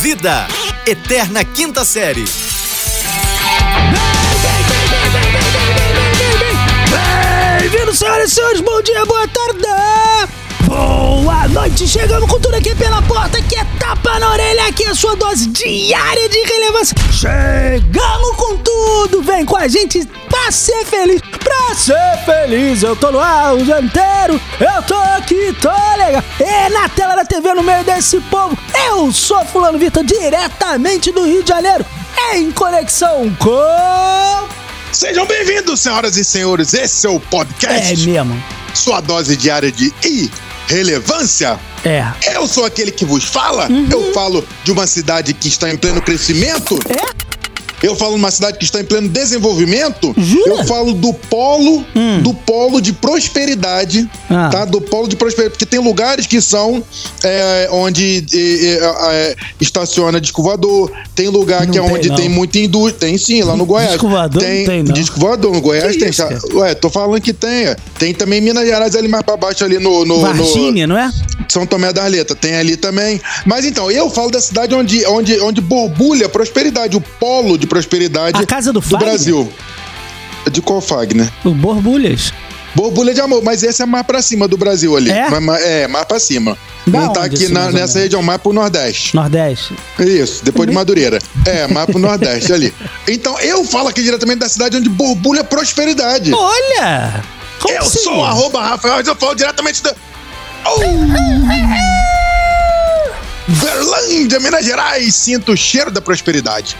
Vida, Eterna Quinta Série. Bem-vindos, senhoras e senhores, bom dia, boa tarde! Boa noite, chegamos com tudo aqui pela porta, que é tapa na orelha, aqui é a sua dose diária de relevância. Chegamos com tudo, vem com a gente pra ser feliz, pra ser feliz. Eu tô no ar o dia inteiro, eu tô aqui, tô legal. E na tela da TV, no meio desse povo, eu sou Fulano Vitor, diretamente do Rio de Janeiro, em conexão com... Sejam bem-vindos, senhoras e senhores. Esse é o É podcast, mesmo, sua dose diária de irrelevância. é. Eu sou aquele que vos fala. Eu falo de uma cidade que está em pleno crescimento. É? Eu falo de uma cidade que está em pleno desenvolvimento. Jura? Eu falo do polo, do polo de prosperidade, Ah. tá? Do polo de prosperidade, porque tem lugares que são é, onde é, é, estaciona disco voador, tem lugar Não que é tem, onde não. tem muita indústria, tem sim, lá no Goiás. Disco voador não tem, não. Disco voador no Goiás Que tem. isso, cara? Ué, tô falando que tem. é. Tem também Minas Gerais ali mais pra baixo ali no, no, no Varginha, não é? São Tomé da Arleta, tem ali também. Mas então, eu falo da cidade onde, onde, onde borbulha prosperidade, o polo de prosperidade A casa do Fagner? Brasil. De qual Fagner? O Borbulhas. Borbulha de amor, mas esse é mais pra cima do Brasil ali. É? É, mais pra cima. Da Não tá aqui assim, na- nessa menos? região, mais pro Nordeste. Nordeste. Isso, depois de Madureira. É, mais pro Nordeste ali. Então, eu falo aqui diretamente da cidade onde borbulha prosperidade. Olha! Como Eu assim? sou o arroba Rafael, mas eu falo diretamente da. Oh! Verlândia, Minas Gerais, sinto o cheiro da prosperidade.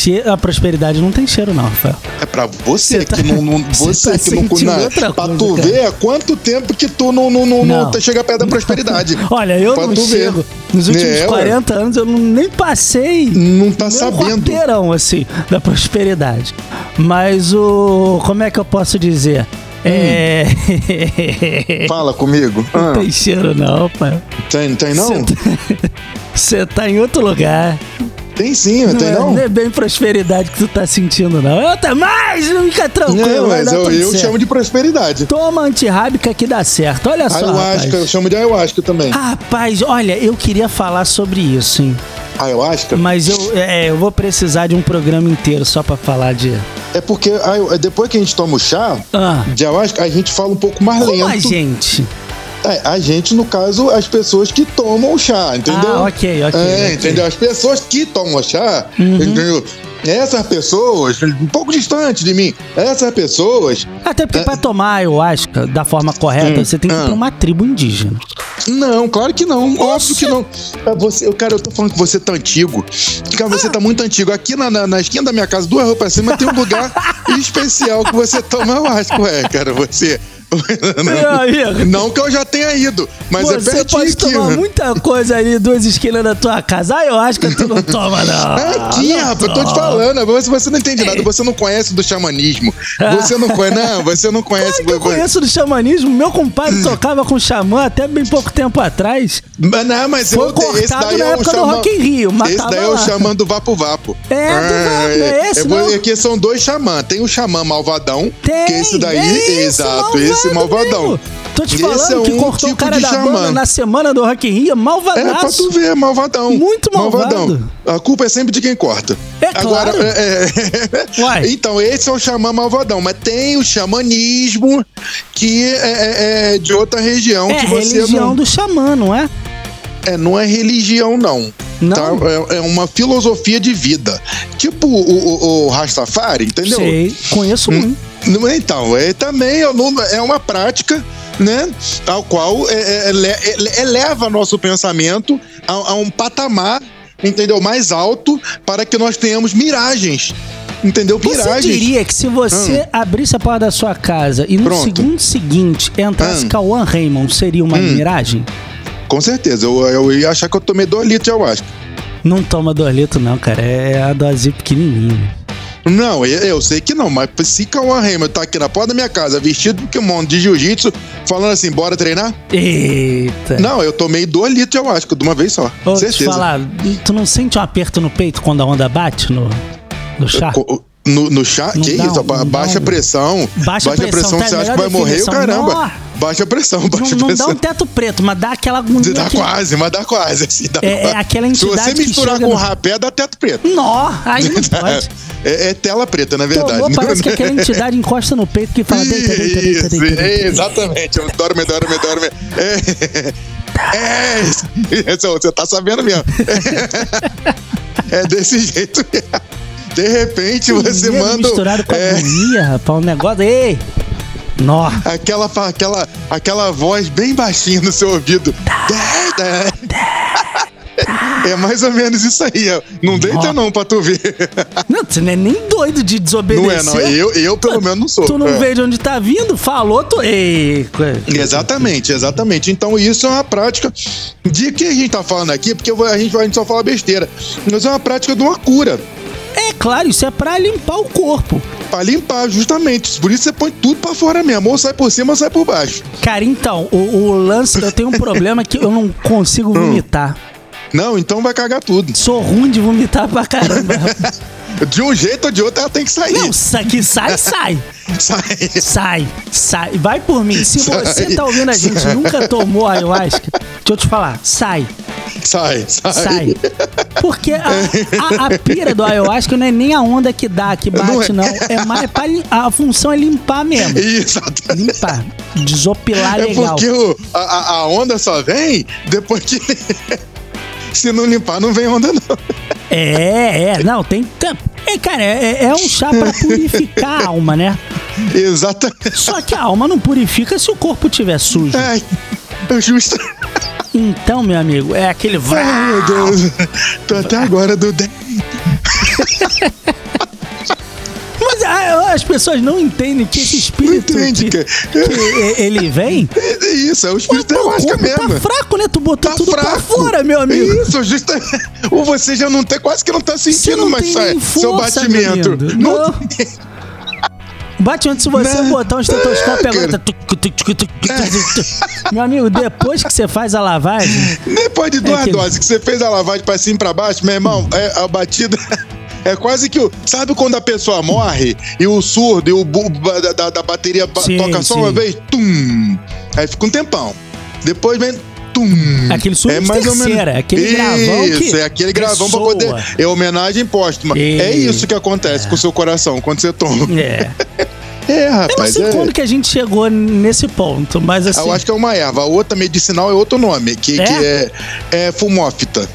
Che- A prosperidade não tem cheiro, não, Rafael. É pra você, Você tá- que não. não- você você tá que não. outra pra coisa, tu cara. ver há quanto tempo que tu não, não, não, Não. não tá- chega perto da prosperidade. Olha, eu Pra não ver. chego. Nos últimos É, ué. 40 anos eu não- nem passei. Não tá um sabendo. quarteirão, assim, da prosperidade. Mas o. Como é que eu posso dizer? É. Fala comigo. não Ah, tem cheiro, não, pai. tem, tem não? Você tá em outro lugar. Tem sim, tem é, não? não é bem prosperidade que tu tá sentindo, não. Eu tá mais, fica tranquilo. Não, mas eu, eu certo. chamo de prosperidade. Toma antirrábica que dá certo. Olha só. Ayahuasca, eu rapaz. chamo de ayahuasca também. Rapaz, olha, eu queria falar sobre isso, hein? Ayahuasca? Mas eu, é, eu vou precisar de um programa inteiro só pra falar de. É porque ayu- depois que a gente toma o chá Ah, de ayahuasca, a gente fala um pouco mais como lento. a gente? É, a gente, no caso, as pessoas que tomam o chá, entendeu? Ah, ok, ok, É, ok. Uhum. entendeu? As pessoas que tomam chá, entendeu? Essas pessoas, um pouco distante de mim, essas pessoas. Até porque pra tomar ayahuasca da forma correta, você tem que ir ah. pra uma tribo indígena. Não, claro que não. Óbvio que não. É Você, cara, eu tô falando que você tá antigo. Cara, você tá muito antigo. Aqui na, na, na esquina da minha casa, duas ruas pra cima, tem um lugar especial que você toma ayahuasca. Ué, cara, você. Meu amigo. Não que eu já tenha ido, mas é Você pertinho pode aqui. tomar né? muita coisa ali, duas esquinas da tua casa. Ah, eu acho que tu não toma, não. É aqui, Não rapaz, eu tô te falando. Você, você não entende nada, você não conhece do xamanismo. Você não conhece, não, você não conhece. Claro eu conheço do xamanismo. Meu compadre tocava com xamã até bem pouco tempo atrás. Mas não, mas Foi eu, cortado esse daí na é o época do xamã. Rock in Rio, Esse daí é o xamã do Vapo Vapo. É, do Vapo, é esse, é, não? Aqui são dois xamã. Tem o xamã malvadão, Tem, que esse daí, é esse exato, esse malvadão. mesmo. Tô te Esse falando é que um cortou o tipo cara de da xamã. banda na semana do Rock in Rio, É, pra malvadaço. tu ver, malvadão. Muito malvado. A culpa é sempre de quem corta. É Agora, claro. é, é-. Então, esse é o xamã malvadão. Mas tem o xamanismo que é, é- é de outra região É, que você religião não... do xamã, não é? É, não é religião, não. Não? Tá? É, é uma filosofia de vida. Tipo o, o, o Rastafari, entendeu? Sei, conheço Hum. Não é, Então, é também é uma- é uma prática, né? Ao qual é, é, ele- ele- eleva nosso pensamento a, a um patamar, entendeu? Mais alto para que nós tenhamos miragens. Entendeu? Você Miragens. diria que se você abrisse a porta da sua casa e no Hum. Pronto. segundo seguinte entrasse Hum. Cauã Raymond, seria uma miragem? Com certeza. Eu, eu ia achar que eu tomei dois litros de ayahuasca. Não toma dois litros, não, cara. É a dose pequenininha. Não, eu, eu sei que não, mas se Cauã Raymond tá aqui na porta da minha casa, vestido de kimono de jiu-jitsu, falando assim, bora treinar? Eita. Não, eu tomei dois litros de ayahuasca de uma vez só. Deixa eu te certeza. falar, tu não sente um aperto no peito quando a onda bate no, no chá? No, no chá. Não Que dá isso? ba- não dá baixa um- pressão. Baixa pressão, tá você acha que vai morrer caramba. Nó. Baixa pressão, baixa Não, não pressão. dá um teto preto, mas dá aquela agonia. Dá que- quase, mas dá quase. Assim, dá É- é quase. aquela Se entidade você que misturar com no- rapé, dá teto preto. Nó, aí não pode. É, é tela preta, na verdade. Tomou, parece que aquela entidade encosta no peito que fala deita, deita, deita, Isso, deita, é, exatamente. Dorme, dorme, dorme. É, é, você tá sabendo mesmo. É, desse jeito mesmo. De repente você manda. misturado com é, agonia, rapaz, um negócio. Ei! Nó. aquela, aquela, aquela voz bem baixinha no seu ouvido. É mais ou menos isso aí. ó. Não deita não pra tu ver. Não, você não é nem doido de desobedecer. Não é, não. Eu, eu pelo menos não sou. Tu não É. vê de onde tá vindo? Falou, tu. Ei! Exatamente, exatamente. Então isso é uma prática de que a gente tá falando aqui, porque a gente, a gente só fala besteira. Mas é uma prática de uma cura. Claro, isso é pra limpar o corpo. Pra limpar, justamente. Por isso você põe tudo pra fora mesmo. Ou sai por cima ou sai por baixo. Cara, então, o, o lance, eu tenho um problema que eu não consigo Hum. vomitar. Não, então vai cagar tudo. Sou ruim de vomitar pra caramba. De um jeito ou de outro ela tem que sair. Não, sa- que sai, sai. Sai. Sai, sai. Vai por mim. Se Sai. você tá ouvindo a gente e nunca tomou ayahuasca, deixa eu te falar, sai, Sai, sai. sai. Porque a, a- a pira do ayahuasca não é nem a onda que dá, que bate, Não não. é. É mais pra, lim- a função é limpar mesmo. Exato. Limpar. Desopilar É legal. porque o- a, a- onda só vem depois que. Se não limpar, não vem onda, não. É, é. Não, tem. É, cara, é, é um chá pra purificar a alma, né? Exatamente. Só que a alma não purifica se o corpo tiver sujo. Ai, é justo. Então, meu amigo, é aquele. Ai, meu Deus. Tô até agora do. Mas ah, as pessoas não entendem que esse espírito Não entende, que, que ele vem. É isso, é o espírito ayahuasca corpo mesmo. tá fraco, né? Tu botou Tá tudo pra fraco. fora, meu amigo. Isso, justa. Ou você já não tem, quase que não tá sentindo mais seu batimento. meu. Não Não. Batimento, se você Não. botar um estetoscópio agora. Tuc, tuc. Meu amigo, depois que você faz a lavagem, Depois de duas É que- doses que você fez a lavagem pra cima e pra baixo, meu irmão, é, a batida. É quase que o. Sabe quando a pessoa morre e o surdo e o da, da- da bateria ba- Sim, toca só sim. uma vez? Tum! Aí fica um tempão. Depois vem. Tum! Aquele surdo de terceira, aquele gravão que Isso, é aquele gravão pra poder. É homenagem póstuma. E- É isso que acontece com o seu coração quando você toma. é. É, Eu não rapaz. sei é. quando que a gente chegou nesse ponto, mas assim. Eu acho que é uma erva. A outra medicinal é outro nome, que É? que é, é fumófita.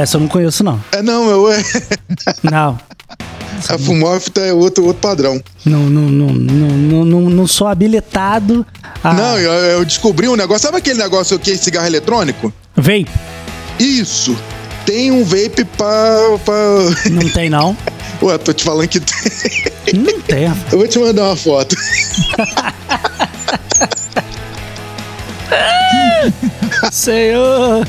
Essa eu não conheço, não. É, não, eu, é, Não. a fumófita é outro, outro padrão. Não, não, não, não, não, não, não sou habilitado a. Não, eu, eu descobri um negócio. Sabe aquele negócio que é cigarro eletrônico? Vem. Isso. Tem um vape pra. pra... Não tem, não. Ué, tô te falando que tem. Não tem. Eu vou te mandar uma foto. Senhor.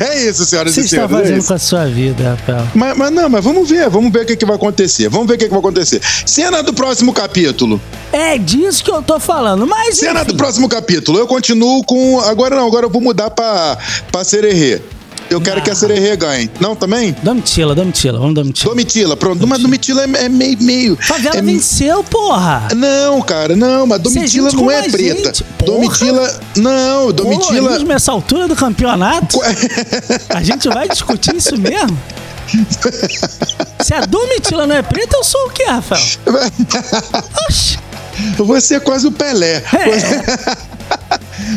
É isso, senhoras você e está senhores. é fazendo isso. com a sua vida, Rafael? Mas, mas não, mas vamos ver, vamos ver o que, que vai acontecer. Vamos ver o que, que vai acontecer. Cena do próximo capítulo. É disso que eu tô falando, mas. Cena enfim. do próximo capítulo. Eu continuo com. Agora não, agora eu vou mudar pra, pra Sererê. Eu quero Ah. que a Sererê ganhe. Não, também? Domitila, Domitila, vamos Domitila. Domitila, pronto. Mas Domitila é, é meio. meio Favela é, venceu, porra! Não, cara, não, mas Domitila não é preta. gente. Domitila. Não, Pô, Domitila. mesmo essa altura do campeonato, a gente vai discutir isso mesmo? Se a Domitila não é preta, eu sou o quê, Rafael? Oxi. Você é quase o Pelé. É.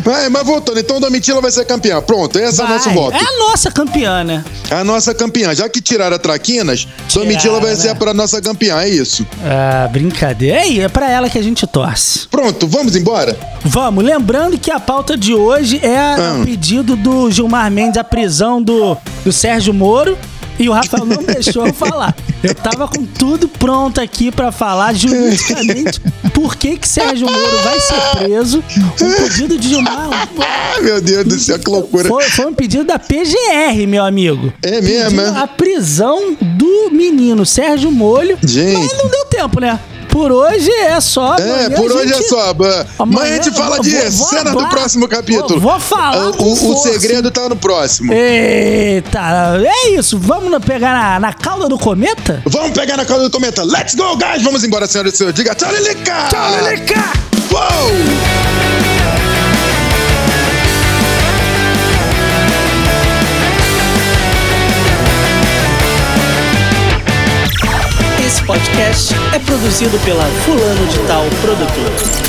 Vai, mas voltando, então Domitila vai ser campeã. Pronto, esse é o nosso voto. É a nossa campeã, né? A nossa campeã. Já que tiraram a Traquinas, Domitila vai né? ser pra nossa campeã, é isso. Ah, brincadeira. É, é pra ela que a gente torce. Pronto, vamos embora? Vamos, lembrando que a pauta de hoje é Ah. o pedido do Gilmar Mendes, a prisão do, do Sérgio Moro. E o Rafael não deixou eu falar. Eu tava com tudo pronto aqui pra falar juridicamente por que que Sérgio Moro vai ser preso. Um pedido de Gilmar Ah, meu Deus do céu, que loucura. foi, foi um pedido da PGR, meu amigo. É mesmo, Pedindo é? A prisão do menino Sérgio Molho. Gente. Mas não deu tempo, né? Por hoje é só. É, por a hoje é gente- só. Amanhã, Amanhã a gente fala disso. vou- Cena vou- do próximo capítulo. vou- vou falar O, com o- o força. segredo tá no próximo. Eita, é isso. Vamos pegar na, na cauda do cometa? Vamos pegar na cauda do cometa. Let's go, guys! Vamos embora, senhoras e senhores. Diga tchau, Lilica! Tchau, Lilica! Uou! Esse podcast é produzido pela Fulano de Tal Produtora.